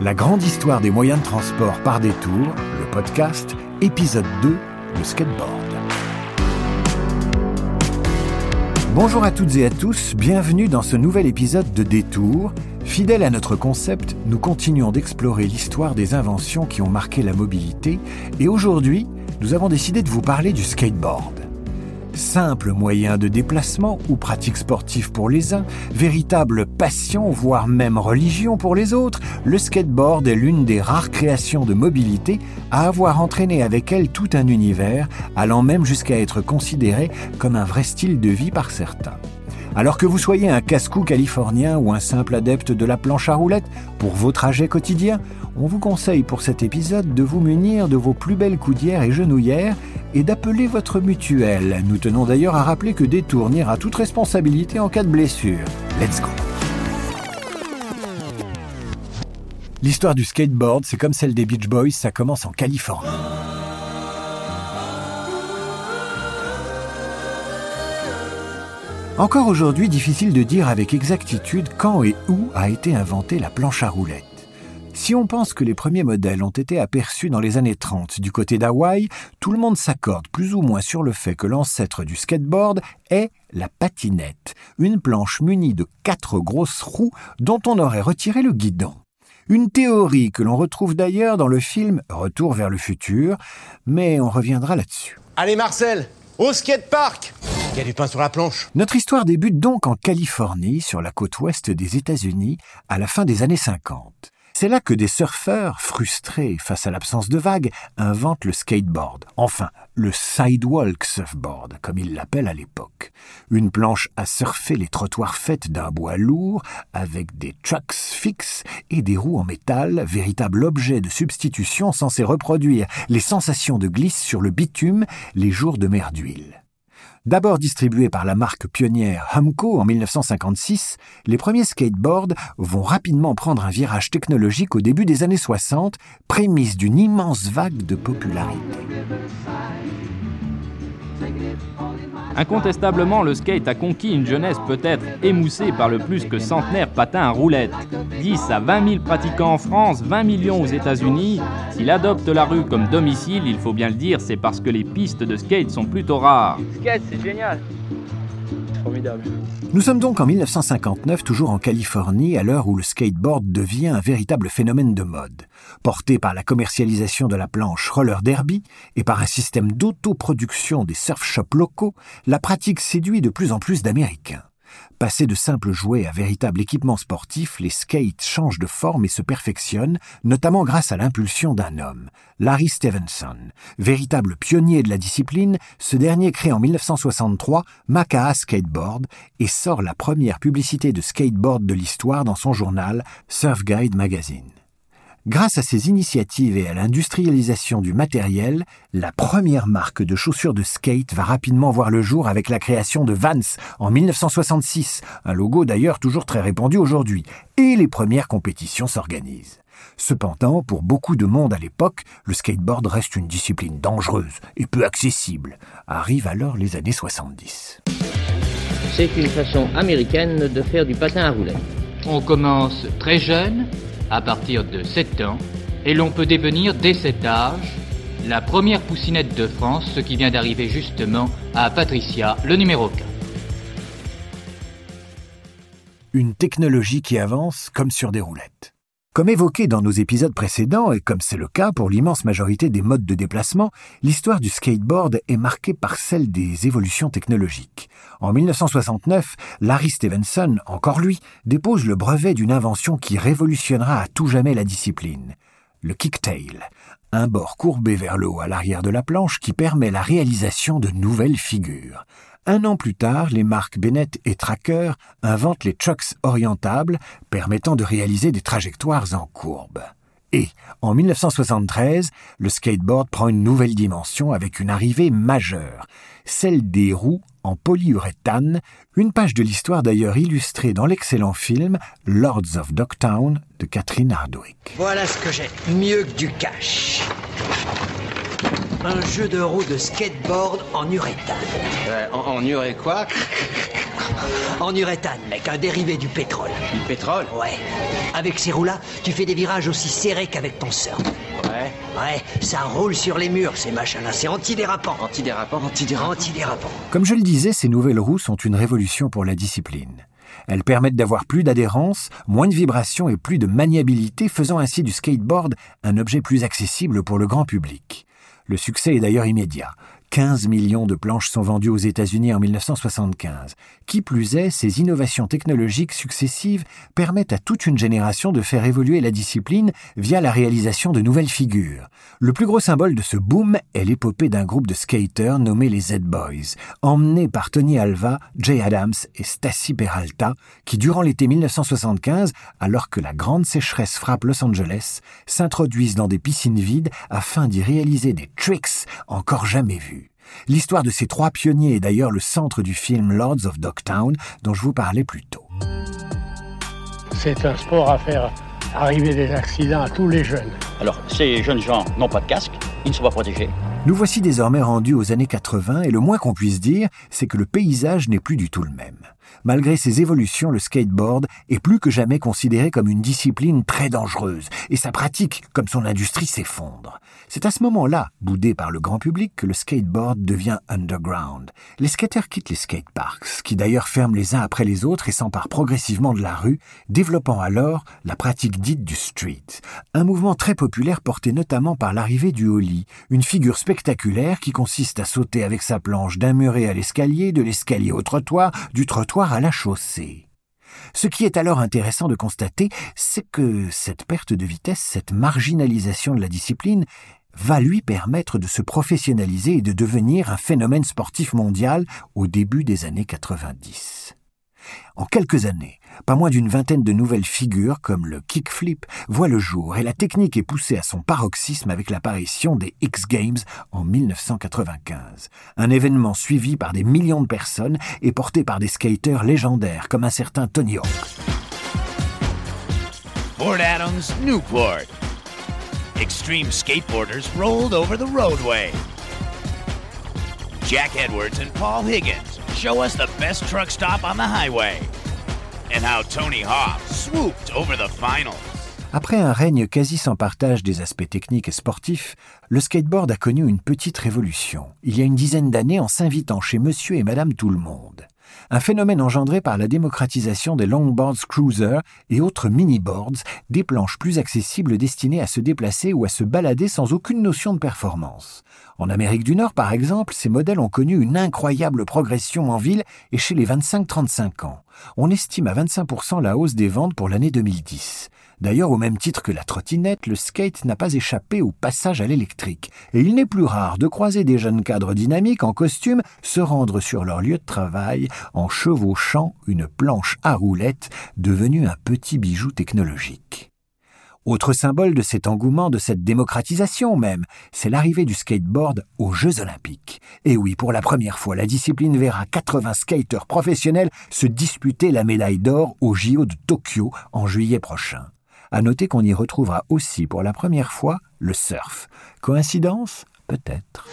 La grande histoire des moyens de transport par détour, le podcast, épisode 2, le skateboard. Bonjour à toutes et à tous, bienvenue dans ce nouvel épisode de Détour. Fidèle à notre concept, nous continuons d'explorer l'histoire des inventions qui ont marqué la mobilité et aujourd'hui, nous avons décidé de vous parler du skateboard. Simple moyen de déplacement ou pratique sportive pour les uns, véritable passion, voire même religion pour les autres, le skateboard est l'une des rares créations de mobilité à avoir entraîné avec elle tout un univers, allant même jusqu'à être considéré comme un vrai style de vie par certains. Alors que vous soyez un casse-cou californien ou un simple adepte de la planche à roulettes pour vos trajets quotidiens, on vous conseille pour cet épisode de vous munir de vos plus belles coudières et genouillères et d'appeler votre mutuelle. Nous tenons d'ailleurs à rappeler que Détour à toute responsabilité en cas de blessure. Let's go L'histoire du skateboard, c'est comme celle des Beach Boys, ça commence en Californie. Encore aujourd'hui, difficile de dire avec exactitude quand et où a été inventée la planche à roulettes. Si on pense que les premiers modèles ont été aperçus dans les années 30 du côté d'Hawaï, tout le monde s'accorde plus ou moins sur le fait que l'ancêtre du skateboard est la patinette, une planche munie de quatre grosses roues dont on aurait retiré le guidon. Une théorie que l'on retrouve d'ailleurs dans le film Retour vers le futur, mais on reviendra là-dessus. Allez Marcel, au skatepark il y a du pain sur la planche. Notre histoire débute donc en Californie, sur la côte ouest des États-Unis, à la fin des années 50. C'est là que des surfeurs, frustrés face à l'absence de vagues, inventent le skateboard, enfin le sidewalk surfboard, comme ils l'appellent à l'époque. Une planche à surfer les trottoirs faite d'un bois lourd, avec des trucks fixes et des roues en métal, véritable objet de substitution censé reproduire les sensations de glisse sur le bitume les jours de mer d'huile. D'abord distribués par la marque pionnière Humco en 1956, les premiers skateboards vont rapidement prendre un virage technologique au début des années 60, prémisse d'une immense vague de popularité. Incontestablement, le skate a conquis une jeunesse peut-être émoussée par le plus que centenaire patin à roulettes. 10 à 20 000 pratiquants en France, 20 millions aux États-Unis. S'il adopte la rue comme domicile, il faut bien le dire, c'est parce que les pistes de skate sont plutôt rares. Skate, c'est génial. Nous sommes donc en 1959, toujours en Californie, à l'heure où le skateboard devient un véritable phénomène de mode. Porté par la commercialisation de la planche roller derby et par un système d'autoproduction des surf shops locaux, la pratique séduit de plus en plus d'Américains. Passés de simples jouets à véritable équipement sportif, les skates changent de forme et se perfectionnent, notamment grâce à l'impulsion d'un homme, Larry Stevenson. Véritable pionnier de la discipline, ce dernier crée en 1963 Macaha Skateboard et sort la première publicité de skateboard de l'histoire dans son journal Surf Guide Magazine. Grâce à ces initiatives et à l'industrialisation du matériel, la première marque de chaussures de skate va rapidement voir le jour avec la création de Vans en 1966, un logo d'ailleurs toujours très répandu aujourd'hui, et les premières compétitions s'organisent. Cependant, pour beaucoup de monde à l'époque, le skateboard reste une discipline dangereuse et peu accessible. Arrivent alors les années 70. C'est une façon américaine de faire du patin à roulettes. On commence très jeune à partir de 7 ans et l'on peut devenir dès cet âge la première poussinette de France, ce qui vient d'arriver justement à Patricia, le numéro 4. Une technologie qui avance comme sur des roulettes. Comme évoqué dans nos épisodes précédents, et comme c'est le cas pour l'immense majorité des modes de déplacement, l'histoire du skateboard est marquée par celle des évolutions technologiques. En 1969, Larry Stevenson, encore lui, dépose le brevet d'une invention qui révolutionnera à tout jamais la discipline. Le kicktail, un bord courbé vers le haut à l'arrière de la planche qui permet la réalisation de nouvelles figures. Un an plus tard, les marques Bennett et Tracker inventent les trucks orientables permettant de réaliser des trajectoires en courbe. Et, en 1973, le skateboard prend une nouvelle dimension avec une arrivée majeure, celle des roues en polyuréthane, une page de l'histoire d'ailleurs illustrée dans l'excellent film Lords of Dogtown de Catherine Hardwick. Voilà ce que j'ai, mieux que du cash un jeu de roues de skateboard en uréthane. en, en uré quoi? En uréthane, mec, un dérivé du pétrole. Du pétrole? Ouais. Avec ces roues-là, tu fais des virages aussi serrés qu'avec ton surf. Ouais. Ouais, ça roule sur les murs, ces machins-là. C'est antidérapant. Antidérapant, antidérapant. Antidérapant. Comme je le disais, ces nouvelles roues sont une révolution pour la discipline. Elles permettent d'avoir plus d'adhérence, moins de vibrations et plus de maniabilité, faisant ainsi du skateboard un objet plus accessible pour le grand public. Le succès est d'ailleurs immédiat. 15 millions de planches sont vendues aux États-Unis en 1975. Qui plus est, ces innovations technologiques successives permettent à toute une génération de faire évoluer la discipline via la réalisation de nouvelles figures. Le plus gros symbole de ce boom est l'épopée d'un groupe de skaters nommé les Z-Boys, emmenés par Tony Alva, Jay Adams et Stacy Peralta, qui durant l'été 1975, alors que la grande sécheresse frappe Los Angeles, s'introduisent dans des piscines vides afin d'y réaliser des tricks encore jamais vus. L'histoire de ces trois pionniers est d'ailleurs le centre du film Lords of Dogtown dont je vous parlais plus tôt. C'est un sport à faire arriver des accidents à tous les jeunes. Alors, ces jeunes gens n'ont pas de casque, ils ne sont pas protégés. Nous voici désormais rendus aux années 80 et le moins qu'on puisse dire, c'est que le paysage n'est plus du tout le même. Malgré ses évolutions, le skateboard est plus que jamais considéré comme une discipline très dangereuse et sa pratique, comme son industrie, s'effondre. C'est à ce moment-là, boudé par le grand public, que le skateboard devient underground. Les skaters quittent les skateparks, qui d'ailleurs ferment les uns après les autres et s'emparent progressivement de la rue, développant alors la pratique dite du street. Un mouvement très populaire porté notamment par l'arrivée du holly, une figure spectaculaire qui consiste à sauter avec sa planche d'un muret à l'escalier, de l'escalier au trottoir, du trottoir à la chaussée. Ce qui est alors intéressant de constater, c'est que cette perte de vitesse, cette marginalisation de la discipline, va lui permettre de se professionnaliser et de devenir un phénomène sportif mondial au début des années 90. En quelques années, pas moins d'une vingtaine de nouvelles figures comme le kickflip voient le jour et la technique est poussée à son paroxysme avec l'apparition des X Games en 1995. Un événement suivi par des millions de personnes et porté par des skaters légendaires comme un certain Tony Hawk. Fort Adams, Newport. Extreme skateboarders rolled over the roadway. Jack Edwards and Paul Higgins show us the best truck stop on the highway. And how Tony Hawk swooped over the finals. Après un règne quasi sans partage des aspects techniques et sportifs, le skateboard a connu une petite révolution, il y a une dizaine d'années en s'invitant chez monsieur et madame tout le monde. Un phénomène engendré par la démocratisation des longboards cruiser et autres mini-boards, des planches plus accessibles destinées à se déplacer ou à se balader sans aucune notion de performance. En Amérique du Nord, par exemple, ces modèles ont connu une incroyable progression en ville et chez les 25-35 ans. On estime à 25% la hausse des ventes pour l'année 2010. D'ailleurs, au même titre que la trottinette, le skate n'a pas échappé au passage à l'électrique, et il n'est plus rare de croiser des jeunes cadres dynamiques en costume se rendre sur leur lieu de travail en chevauchant une planche à roulettes devenue un petit bijou technologique. Autre symbole de cet engouement, de cette démocratisation même, c'est l'arrivée du skateboard aux Jeux Olympiques. Et oui, pour la première fois, la discipline verra 80 skateurs professionnels se disputer la médaille d'or au JO de Tokyo en juillet prochain. À noter qu'on y retrouvera aussi pour la première fois le surf. Coïncidence? Peut-être.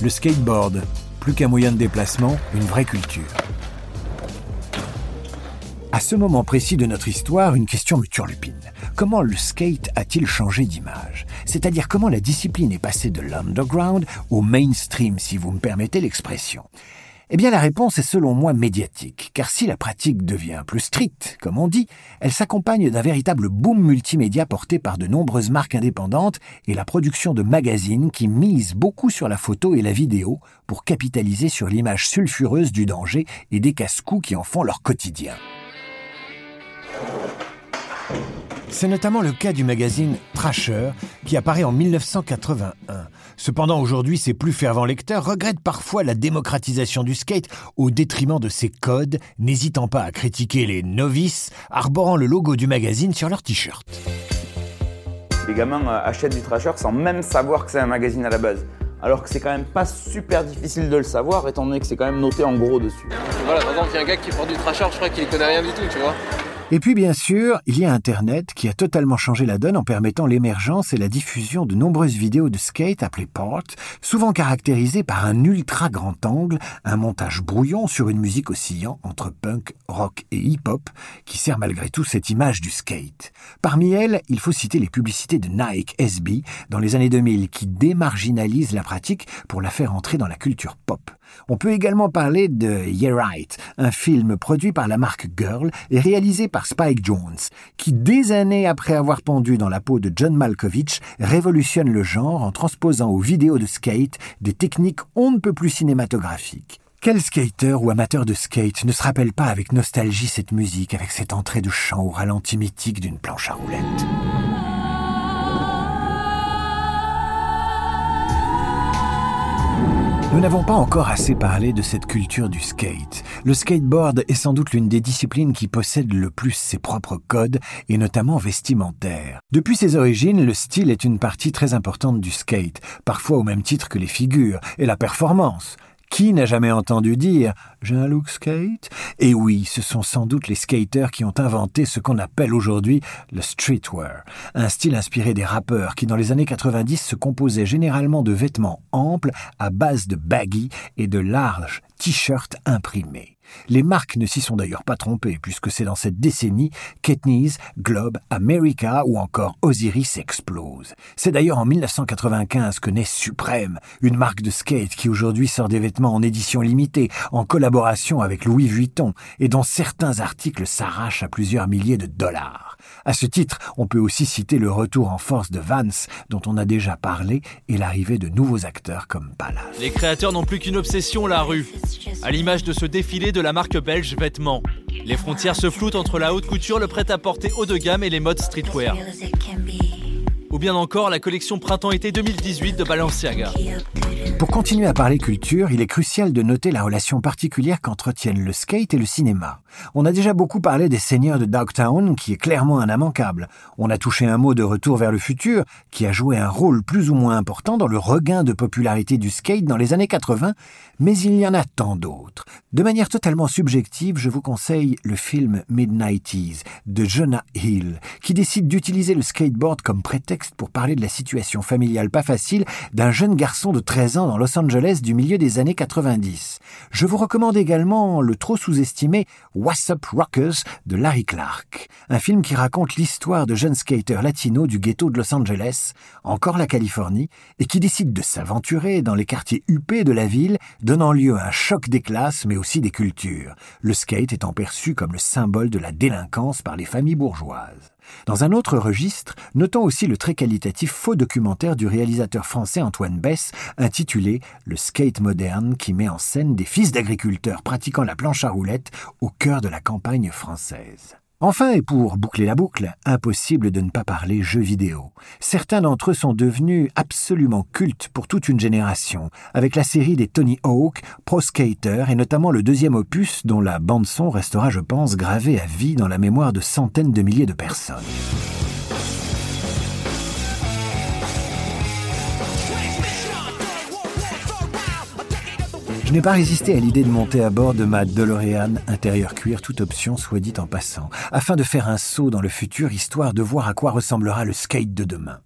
Le skateboard, plus qu'un moyen de déplacement, une vraie culture. À ce moment précis de notre histoire, une question me turlupine. Comment le skate a-t-il changé d'image? C'est-à-dire comment la discipline est passée de l'underground au mainstream, si vous me permettez l'expression? Eh bien la réponse est selon moi médiatique, car si la pratique devient plus stricte, comme on dit, elle s'accompagne d'un véritable boom multimédia porté par de nombreuses marques indépendantes et la production de magazines qui misent beaucoup sur la photo et la vidéo pour capitaliser sur l'image sulfureuse du danger et des casse-coups qui en font leur quotidien. C'est notamment le cas du magazine Trasher qui apparaît en 1981. Cependant, aujourd'hui, ses plus fervents lecteurs regrettent parfois la démocratisation du skate au détriment de ses codes, n'hésitant pas à critiquer les novices arborant le logo du magazine sur leur t-shirt. Les gamins euh, achètent du Trasher sans même savoir que c'est un magazine à la base. Alors que c'est quand même pas super difficile de le savoir, étant donné que c'est quand même noté en gros dessus. Voilà, par exemple, il y a un gars qui porte du Trasher, je crois qu'il connaît rien du tout, tu vois. Et puis bien sûr, il y a Internet qui a totalement changé la donne en permettant l'émergence et la diffusion de nombreuses vidéos de skate appelées port, souvent caractérisées par un ultra grand angle, un montage brouillon sur une musique oscillant entre punk, rock et hip-hop, qui sert malgré tout cette image du skate. Parmi elles, il faut citer les publicités de Nike SB dans les années 2000 qui démarginalisent la pratique pour la faire entrer dans la culture pop. On peut également parler de Yeah Right, un film produit par la marque Girl et réalisé par Spike Jones, qui des années après avoir pendu dans la peau de John Malkovich, révolutionne le genre en transposant aux vidéos de skate des techniques on ne peut plus cinématographiques. Quel skater ou amateur de skate ne se rappelle pas avec nostalgie cette musique, avec cette entrée de chant au ralenti mythique d'une planche à roulettes? Nous n'avons pas encore assez parlé de cette culture du skate. Le skateboard est sans doute l'une des disciplines qui possède le plus ses propres codes, et notamment vestimentaires. Depuis ses origines, le style est une partie très importante du skate, parfois au même titre que les figures et la performance. Qui n'a jamais entendu dire J'ai un look skate? Et oui, ce sont sans doute les skaters qui ont inventé ce qu'on appelle aujourd'hui le streetwear, un style inspiré des rappeurs qui dans les années 90 se composait généralement de vêtements amples à base de baggy et de larges t-shirts imprimés. Les marques ne s'y sont d'ailleurs pas trompées, puisque c'est dans cette décennie qu'Etnies, Globe, America ou encore Osiris explosent. C'est d'ailleurs en 1995 que naît Supreme, une marque de skate qui aujourd'hui sort des vêtements en édition limitée, en collaboration avec Louis Vuitton, et dont certains articles s'arrachent à plusieurs milliers de dollars. À ce titre, on peut aussi citer le retour en force de Vance, dont on a déjà parlé, et l'arrivée de nouveaux acteurs comme Palace. Les créateurs n'ont plus qu'une obsession, la rue. À l'image de ce défilé de la marque belge Vêtements. Les frontières se floutent entre la haute couture, le prêt-à-porter haut de gamme et les modes streetwear. Ou bien encore la collection printemps-été 2018 de Balenciaga. Pour continuer à parler culture, il est crucial de noter la relation particulière qu'entretiennent le skate et le cinéma. On a déjà beaucoup parlé des Seigneurs de Dogtown, qui est clairement un immanquable. On a touché un mot de Retour vers le futur, qui a joué un rôle plus ou moins important dans le regain de popularité du skate dans les années 80, mais il y en a tant d'autres. De manière totalement subjective, je vous conseille le film Midnighties de Jonah Hill, qui décide d'utiliser le skateboard comme prétexte pour parler de la situation familiale pas facile d'un jeune garçon de 13 ans dans Los Angeles du milieu des années 90. Je vous recommande également le trop sous-estimé What's Up Rockers de Larry Clark, un film qui raconte l'histoire de jeunes skaters latinos du ghetto de Los Angeles, encore la Californie, et qui décident de s'aventurer dans les quartiers huppés de la ville, donnant lieu à un choc des classes mais aussi des cultures, le skate étant perçu comme le symbole de la délinquance par les familles bourgeoises. Dans un autre registre, notons aussi le très qualitatif faux documentaire du réalisateur français Antoine Bess, intitulé Le skate moderne, qui met en scène des fils d'agriculteurs pratiquant la planche à roulettes au cœur de la campagne française. Enfin, et pour boucler la boucle, impossible de ne pas parler jeux vidéo. Certains d'entre eux sont devenus absolument cultes pour toute une génération, avec la série des Tony Hawk, Pro Skater et notamment le deuxième opus dont la bande-son restera, je pense, gravée à vie dans la mémoire de centaines de milliers de personnes. Je n'ai pas résisté à l'idée de monter à bord de ma DeLorean intérieur cuir, toute option soit dit en passant, afin de faire un saut dans le futur, histoire de voir à quoi ressemblera le skate de demain.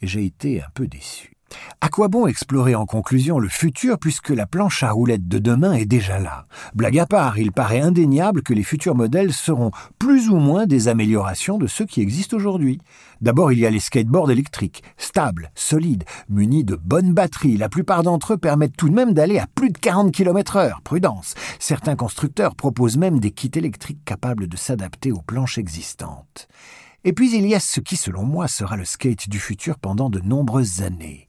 J'ai été un peu déçu. À quoi bon explorer en conclusion le futur puisque la planche à roulettes de demain est déjà là? Blague à part, il paraît indéniable que les futurs modèles seront plus ou moins des améliorations de ceux qui existent aujourd'hui. D'abord, il y a les skateboards électriques, stables, solides, munis de bonnes batteries. La plupart d'entre eux permettent tout de même d'aller à plus de 40 km heure. Prudence. Certains constructeurs proposent même des kits électriques capables de s'adapter aux planches existantes. Et puis il y a ce qui, selon moi, sera le skate du futur pendant de nombreuses années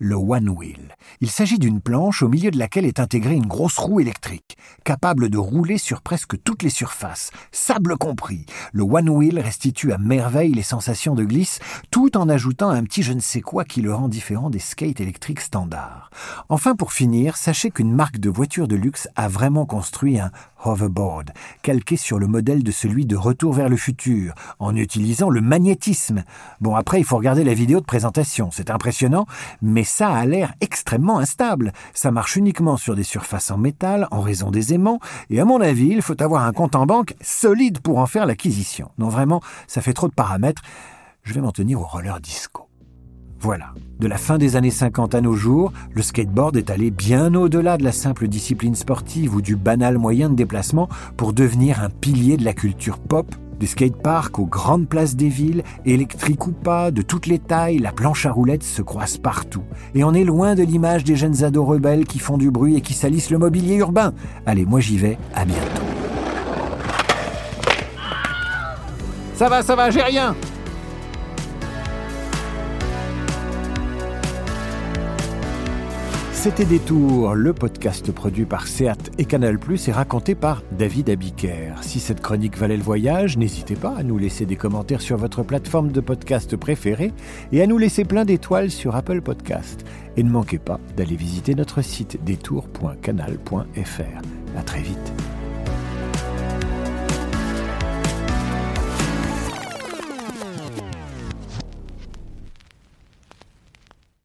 le One Wheel. Il s'agit d'une planche au milieu de laquelle est intégrée une grosse roue électrique, capable de rouler sur presque toutes les surfaces, sable compris. Le One Wheel restitue à merveille les sensations de glisse, tout en ajoutant un petit je ne sais quoi qui le rend différent des skates électriques standards. Enfin, pour finir, sachez qu'une marque de voiture de luxe a vraiment construit un hoverboard, calqué sur le modèle de celui de Retour vers le futur, en utilisant le magnétisme. Bon, après, il faut regarder la vidéo de présentation. C'est impressionnant, mais ça a l'air extrêmement instable. Ça marche uniquement sur des surfaces en métal, en raison des aimants, et à mon avis, il faut avoir un compte en banque solide pour en faire l'acquisition. Non, vraiment, ça fait trop de paramètres. Je vais m'en tenir au roller disco. Voilà, de la fin des années 50 à nos jours, le skateboard est allé bien au-delà de la simple discipline sportive ou du banal moyen de déplacement pour devenir un pilier de la culture pop des skateparks aux grandes places des villes, électriques ou pas, de toutes les tailles, la planche à roulettes se croise partout. Et on est loin de l'image des jeunes ados rebelles qui font du bruit et qui salissent le mobilier urbain. Allez, moi j'y vais, à bientôt. Ça va, ça va, j'ai rien C'était Détour, le podcast produit par Seat et Canal+, et raconté par David Abiker. Si cette chronique valait le voyage, n'hésitez pas à nous laisser des commentaires sur votre plateforme de podcast préférée et à nous laisser plein d'étoiles sur Apple Podcast. Et ne manquez pas d'aller visiter notre site détour.canal.fr. À très vite.